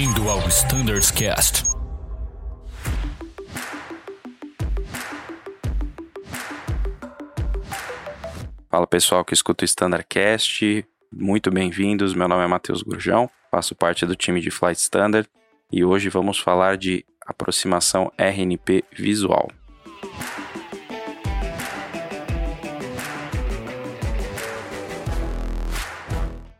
Bem-vindo ao Standards Cast. Fala pessoal que escuta o Standardcast, muito bem-vindos. Meu nome é Matheus Gurjão, faço parte do time de Flight Standard e hoje vamos falar de aproximação RNP visual.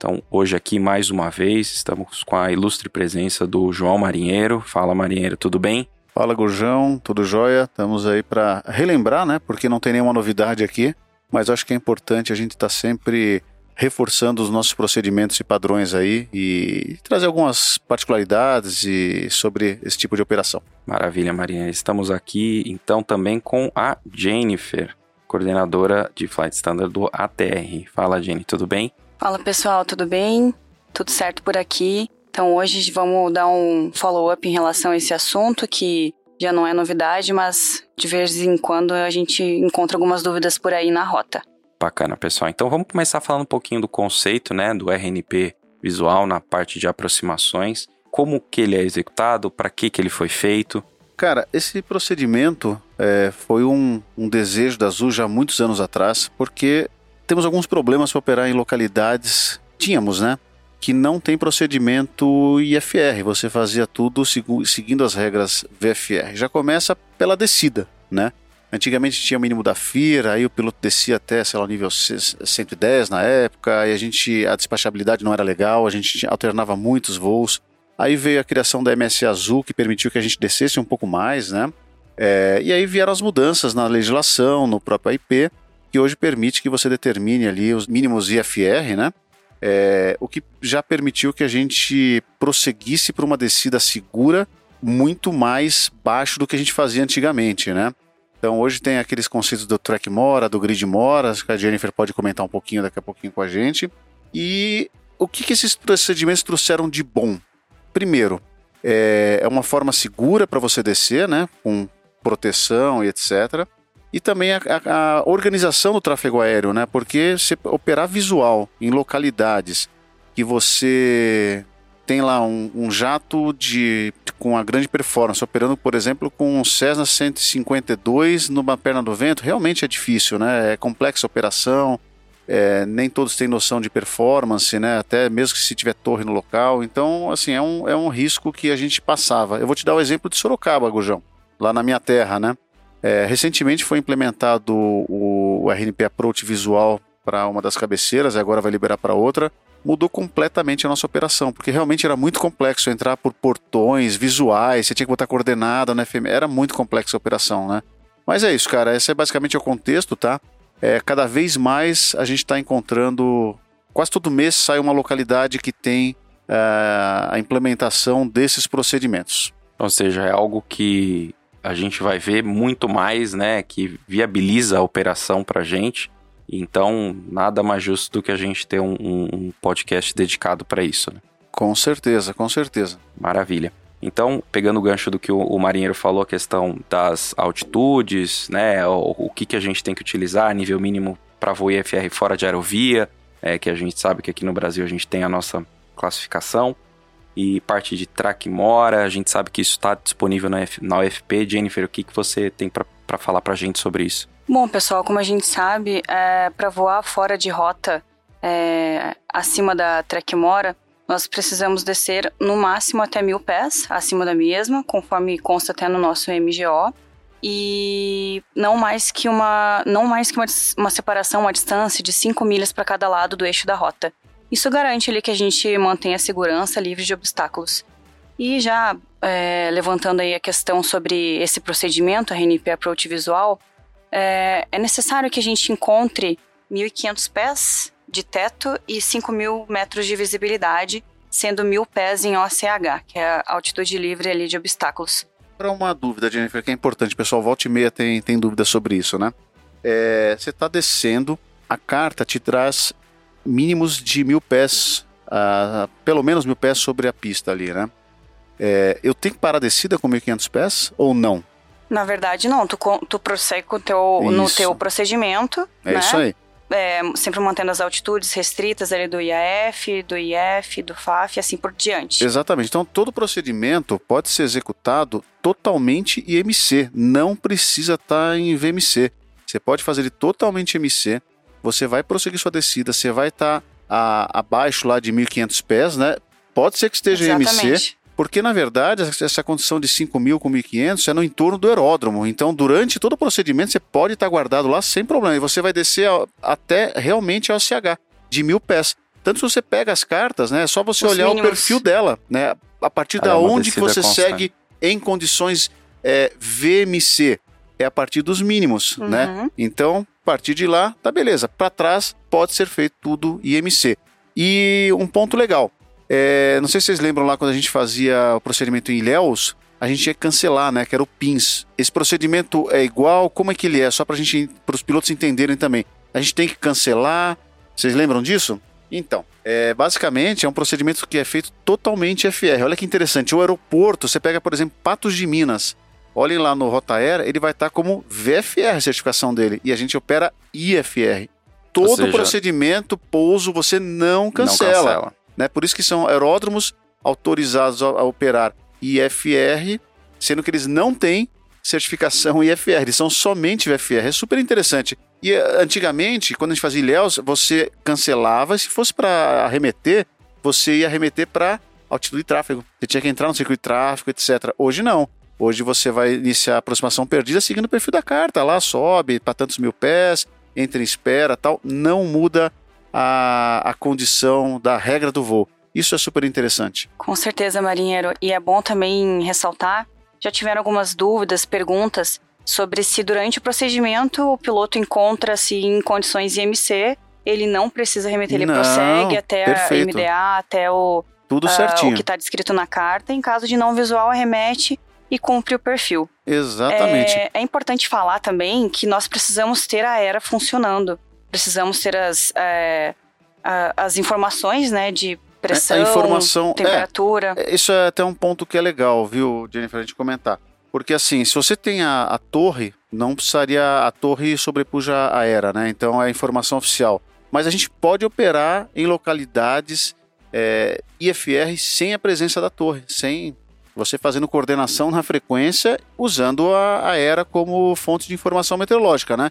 Então, hoje aqui mais uma vez estamos com a ilustre presença do João Marinheiro. Fala Marinheiro, tudo bem? Fala Gurjão, tudo jóia? Estamos aí para relembrar, né? Porque não tem nenhuma novidade aqui, mas acho que é importante a gente estar tá sempre reforçando os nossos procedimentos e padrões aí e trazer algumas particularidades e sobre esse tipo de operação. Maravilha, Marinha. Estamos aqui então também com a Jennifer, coordenadora de Flight Standard do ATR. Fala, Jenny, tudo bem? Fala pessoal, tudo bem? Tudo certo por aqui? Então hoje vamos dar um follow-up em relação a esse assunto que já não é novidade, mas de vez em quando a gente encontra algumas dúvidas por aí na rota. Bacana, pessoal. Então vamos começar falando um pouquinho do conceito, né, do RNP visual na parte de aproximações, como que ele é executado, para que que ele foi feito. Cara, esse procedimento é, foi um, um desejo da Azul já há muitos anos atrás, porque temos alguns problemas para operar em localidades, tínhamos, né? Que não tem procedimento IFR, você fazia tudo seguindo as regras VFR. Já começa pela descida, né? Antigamente tinha o mínimo da FIR, aí o piloto descia até, sei lá, nível 110 na época, e a gente, a despachabilidade não era legal, a gente alternava muitos voos. Aí veio a criação da MS Azul, que permitiu que a gente descesse um pouco mais, né? É, e aí vieram as mudanças na legislação, no próprio IP, que hoje permite que você determine ali os mínimos IFR, né? É, o que já permitiu que a gente prosseguisse para uma descida segura muito mais baixo do que a gente fazia antigamente, né? Então hoje tem aqueles conceitos do track mora, do grid mora, que a Jennifer pode comentar um pouquinho daqui a pouquinho com a gente. E o que, que esses procedimentos trouxeram de bom? Primeiro, é, é uma forma segura para você descer, né? Com proteção e etc e também a, a, a, organização do tráfego aéreo, né? Porque você operar visual em localidades que você tem lá um, um jato de com a grande performance, operando, por exemplo, com um Cessna 152 numa perna do vento, realmente é difícil, né? É complexa a operação, é, nem todos têm noção de performance, né? Até mesmo que se tiver torre no local. Então, assim, é um, é um risco que a gente passava. Eu vou te dar o exemplo de Sorocaba, Gujão, lá na minha terra, né? É, recentemente foi implementado o, o RNP Approach visual para uma das cabeceiras, agora vai liberar para outra. Mudou completamente a nossa operação, porque realmente era muito complexo entrar por portões visuais, você tinha que botar coordenada na FM, era muito complexa a operação, né? Mas é isso, cara, esse é basicamente o contexto, tá? É, cada vez mais a gente está encontrando, quase todo mês sai uma localidade que tem uh, a implementação desses procedimentos. Ou seja, é algo que a gente vai ver muito mais, né, que viabiliza a operação para a gente. Então, nada mais justo do que a gente ter um, um podcast dedicado para isso. Né? Com certeza, com certeza. Maravilha. Então, pegando o gancho do que o, o marinheiro falou, a questão das altitudes, né, o, o, que, que a gente tem que utilizar, nível mínimo para voo IFR fora de aerovia, é, que a gente sabe que aqui no Brasil a gente tem a nossa classificação e parte de track mora. A gente sabe que isso está disponível na, F, na UFP. Jennifer, o que, que você tem para falar para a gente sobre isso? Bom, pessoal, como a gente sabe, é, para voar fora de rota é, acima da track mora, nós precisamos descer no máximo até mil pés acima da mesma, conforme consta até no nosso MGO e não mais que uma não mais que uma, uma separação, uma distância de 5 milhas para cada lado do eixo da rota. Isso garante ali que a gente mantenha a segurança livre de obstáculos. E já é, levantando aí a questão sobre esse procedimento, a RNP Approach Visual, é, é necessário que a gente encontre 1.500 pés de teto e 5.000 metros de visibilidade, sendo 1.000 pés em OCH, que é a altitude livre ali de obstáculos. Para uma dúvida, Jennifer, que é importante, pessoal, volta e meia tem, tem dúvida sobre isso, né? É, você está descendo, a carta te traz mínimos de mil pés, uh, pelo menos mil pés sobre a pista ali, né? É, eu tenho que parar a descida com 1.500 pés ou não? Na verdade, não. Tu, tu prossegue com teu, no teu procedimento. É né? isso aí. é, sempre mantendo as altitudes restritas ali do IAF, do IF, do FAF e assim por diante. Exatamente. Então, todo procedimento pode ser executado totalmente IMC, não precisa estar em VMC. Você pode fazer ele totalmente IMC, você vai prosseguir sua descida, você vai estar a, abaixo lá de 1.500 pés, né? Pode ser que esteja Exatamente. em IMC, porque na verdade essa condição de 5.000 com 1.500 é no entorno do aeródromo. Então, durante todo o procedimento, você pode estar guardado lá sem problema. E você vai descer a- até realmente a OCH, de mil pés. Tanto se você pega as cartas, né? É só você Os olhar o mínimos. perfil dela, né? A partir Ela da é onde que você constante. segue em condições é, VMC. É a partir dos mínimos, né? Uhum. Então, a partir de lá, tá beleza. Para trás, pode ser feito tudo IMC. E um ponto legal. é, não sei se vocês lembram lá quando a gente fazia o procedimento em Ilhéus, a gente que cancelar, né? Que era o PINS. Esse procedimento é igual? Como é que ele é? Só para gente, para os pilotos entenderem também. A gente tem que cancelar. Vocês lembram disso? Então, é, basicamente é um procedimento que é feito totalmente FR. Olha que interessante. O aeroporto, você pega, por exemplo, Patos de Minas. Olhem lá no Rotaer, ele vai estar como VFR a certificação dele. E a gente opera IFR. Todo seja- procedimento, pouso, você não Não cancela cancela. né? Por isso que são aeródromos autorizados a, a operar IFR, sendo que eles não têm certificação IFR, eles são somente VFR. É super interessante. E eh, antigamente, quando a gente fazia Ilhéus, você cancelava, se fosse para arremeter, você ia arremeter para altitude de tráfego. Você tinha que entrar no circuito de tráfego, etc. Hoje não. Hoje você vai iniciar a aproximação perdida seguindo o perfil da carta. Lá sobe para tantos mil pés, entra em espera tal. Não muda a, a condição da regra do voo. Isso é super interessante. Com certeza, marinheiro. E é bom também ressaltar, já tiveram algumas dúvidas, perguntas sobre se durante o procedimento o piloto encontra-se em condições IMC, ele não precisa remeter, ele Não, prossegue até perfeito. a MDA, até o, Tudo ah, certinho. o que está descrito na carta. Em caso de não visual, arremete e cumpre o perfil. Exatamente. É, é importante falar também que nós precisamos ter a era funcionando. Precisamos ter as, é, a- as informações né, de pressão, a informação- é. temperatura. É, Isso é até um ponto que é legal, viu, Jennifer, a gente comentar. Porque assim, se você tem a, a torre, não precisaria a torre sobrepuja a era, né? Então é a informação oficial. Mas a gente pode operar em localidades é, IFR sem a presença da torre, sem você fazendo coordenação na frequência, usando a, a era como fonte de informação meteorológica, né?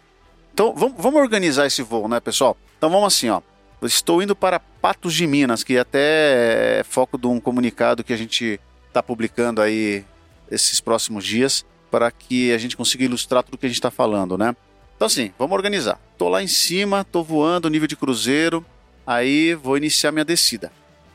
Então vamos, vamos organizar esse voo, né, pessoal? Então vamos assim, ó. Estou indo para Patos de Minas, que até é foco de um comunicado que a gente está publicando aí esses próximos dias, para que a gente consiga ilustrar tudo que a gente está falando, né? Então assim, vamos organizar. Tô lá em cima, tô voando nível de cruzeiro, aí vou iniciar minha descida.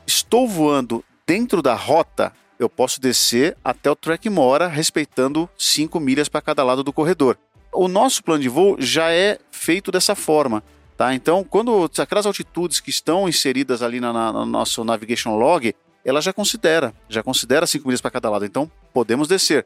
Estou voando dentro da rota, eu posso descer até o track mora, respeitando 5 milhas para cada lado do corredor. O nosso plano de voo já é feito dessa forma. Tá? Então, quando aquelas altitudes que estão inseridas ali na, na- no nosso navigation log, ela já considera, já considera 5 milhas para cada lado. Então, podemos descer.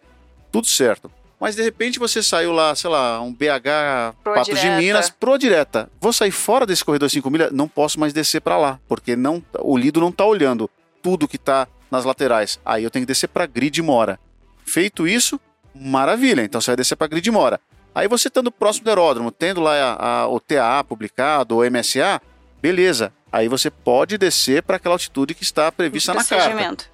Tudo certo. Mas de repente você saiu lá, sei lá, um BH Pro Patos de direta. Minas, pro direta. Vou sair fora desse corredor 5 milhas, não posso mais descer para lá, porque não, o Lido não tá olhando tudo que tá nas laterais. Aí eu tenho que descer para grid mora. Feito isso, maravilha. Então você vai descer para grid mora. Aí você estando próximo do aeródromo, tendo lá a- a- o TAA publicado, o MSA, beleza. Aí você pode descer para aquela altitude que está prevista na carta. procedimento.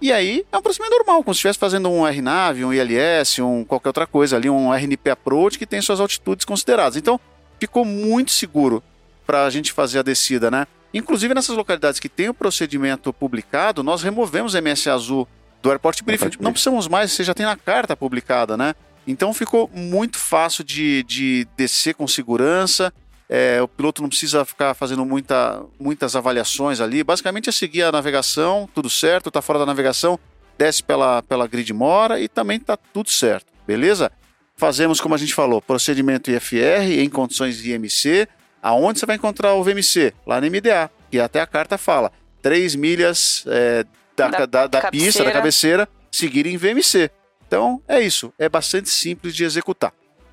E aí é um procedimento normal, como se estivesse fazendo um RNAV, um ILS, um qualquer outra coisa ali, um RNP Approach que tem suas altitudes consideradas. Então ficou muito seguro para a gente fazer a descida, né? Inclusive nessas localidades que tem o procedimento publicado, nós removemos MS azul do Airport Briefing. Airport Não precisamos mais, você já tem na carta publicada, né? Então ficou muito fácil de, de descer com segurança. É, o piloto não precisa ficar fazendo muita, muitas avaliações ali. Basicamente é seguir a navegação, tudo certo, tá fora da navegação, desce pela, pela grid mora e também tá tudo certo, beleza? Fazemos, como a gente falou, procedimento IFR em condições de IMC. Aonde você vai encontrar o VMC? Lá no MDA, que até a carta fala. 3 milhas é, da, Da da, da pista, da cabeceira. seguir em VMC. Então é isso, é bastante simples de executar.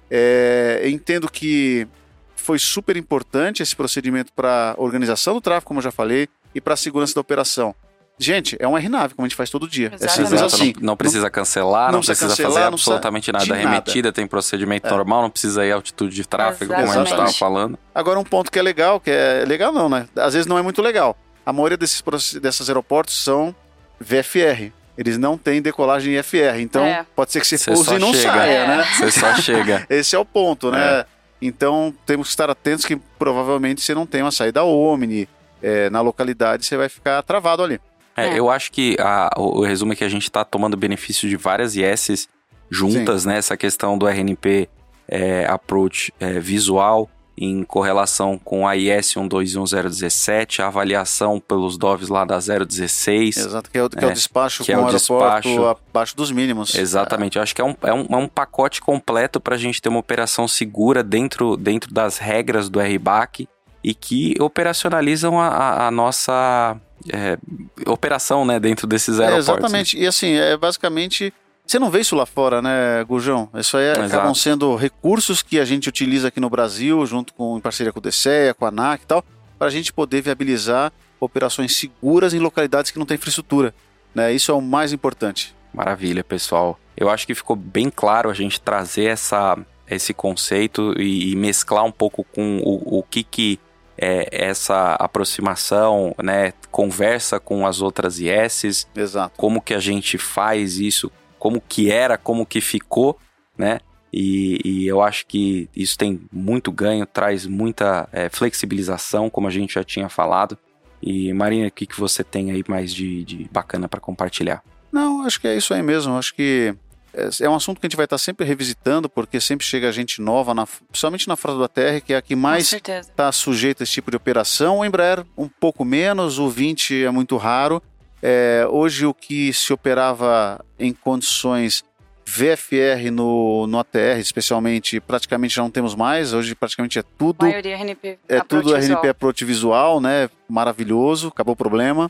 É, eu entendo que foi super importante esse procedimento para a organização do tráfego, como eu já falei, e para a segurança da operação. Gente, é um RNAV, como a gente faz todo dia. É Exatamente. simples Exato, assim. não, não precisa cancelar, não, não precisa cancelar, fazer não absolutamente nada. nada. Remetida, tem procedimento normal, não precisa ir à altitude de tráfego, como a gente estava Exatamente. falando. Agora, um ponto que é legal, que é legal não, né? Às vezes não é muito legal. A maioria desses, desses aeroportos são VFR. Eles não têm decolagem IFR. Então, É. pode ser que você Você pouse e não chega. saia, É. né? Você só chega. Esse é o ponto, né? Então, temos que estar atentos que provavelmente você não tem uma saída Omni. é, na localidade, você vai ficar travado ali. É, É. Eu acho que a- o, o resumo é que a gente está tomando benefício de várias ISs juntas, né? Essa questão do RNP é, approach é, visual em correlação com a IS 121017, a avaliação pelos DOVs lá da 016. Exato, que é o, que é o É, despacho que é com o o aeroporto despacho. abaixo dos mínimos. Exatamente, eu acho que é um, é um, é um pacote completo para a gente ter uma operação segura dentro, dentro das regras do RBAC e que operacionalizam a, a- nossa é, operação né, dentro desses É, aeroportos. exatamente. E assim, é basicamente. Você não vê isso lá fora, né, Gurjão? Isso aí Exato. acabam sendo recursos que a gente utiliza aqui no Brasil, junto com em parceria com o DCEA, com a ANAC e tal, para a gente poder viabilizar operações seguras em localidades que não têm infraestrutura. Né? Isso é o mais importante. Maravilha, pessoal. Eu acho que ficou bem claro a gente trazer essa, esse conceito e, e mesclar um pouco com o, o que, que é essa aproximação, né, conversa com as outras ISs, Exato. como que a gente faz isso, como que era, como que ficou, né? E, e eu acho que isso tem muito ganho, traz muita é, flexibilização, como a gente já tinha falado. E Marina, o que, que você tem aí mais de, de bacana para compartilhar? Não, acho que é isso aí mesmo. Acho que é é um assunto que a gente vai estar sempre revisitando, porque sempre chega gente nova, na, principalmente na frota do ATR, que é a que mais está sujeito a esse tipo de operação. O Embraer, um pouco menos, o 20 é muito raro. É, hoje, o que se operava em condições VFR no, no ATR, especialmente, praticamente já não temos mais. Hoje, praticamente é tudo. maioria RNP. É tudo. RNP Approach Visual, né? Maravilhoso, acabou o problema.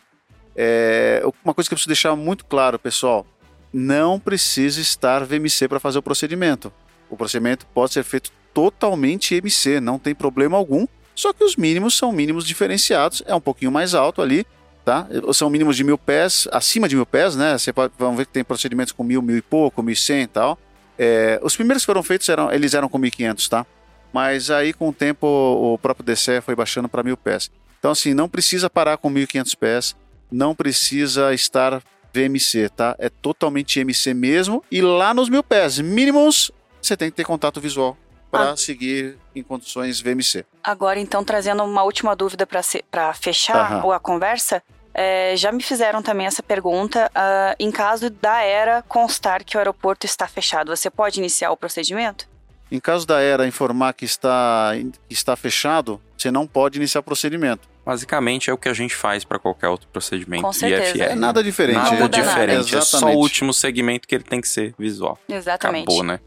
É, uma coisa que eu preciso deixar muito claro, pessoal: não precisa estar VMC para fazer o procedimento. O procedimento pode ser feito totalmente MC, não tem problema algum. Só que os mínimos são mínimos diferenciados, é um pouquinho mais alto ali, tá? São mínimos de mil pés, acima de mil pés, né? Você pode, vamos ver que tem procedimentos com mil, mil e pouco, mil e cem e tal. É, os primeiros que foram feitos eram, eles eram com 1.500, tá? Mas aí com o tempo o próprio DCE foi baixando para mil pés. Então assim, não precisa parar com 1.500 pés, não precisa estar VMC, tá? É totalmente MC mesmo. E lá nos mil pés mínimos, você tem que ter contato visual para Ah. seguir em condições VMC. Agora, então, trazendo uma última dúvida para fechar Aham. a conversa, é, já me fizeram também essa pergunta. ah, em caso da ERA constar que o aeroporto está fechado, você pode iniciar o procedimento? Em caso da ERA informar que está, que está fechado, você não pode iniciar o procedimento. Basicamente é o que a gente faz para qualquer outro procedimento Com certeza. IFR. É nada diferente. Nada Não muda nada. diferente, é só o último segmento que ele tem que ser visual. Exatamente. Acabou, né?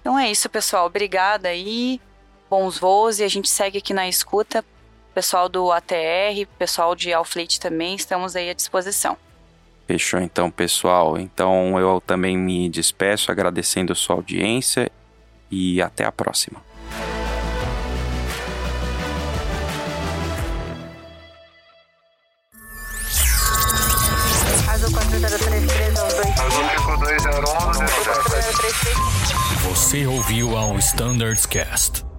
Então é isso, pessoal. Obrigada aí. Bons voos e a gente segue aqui na escuta. Pessoal do ATR, pessoal de Alfleet também, estamos aí à disposição. Fechou então, pessoal. Então eu também me despeço agradecendo a sua audiência e até a próxima. Azul 4033 Você ouviu ao Standards Cast.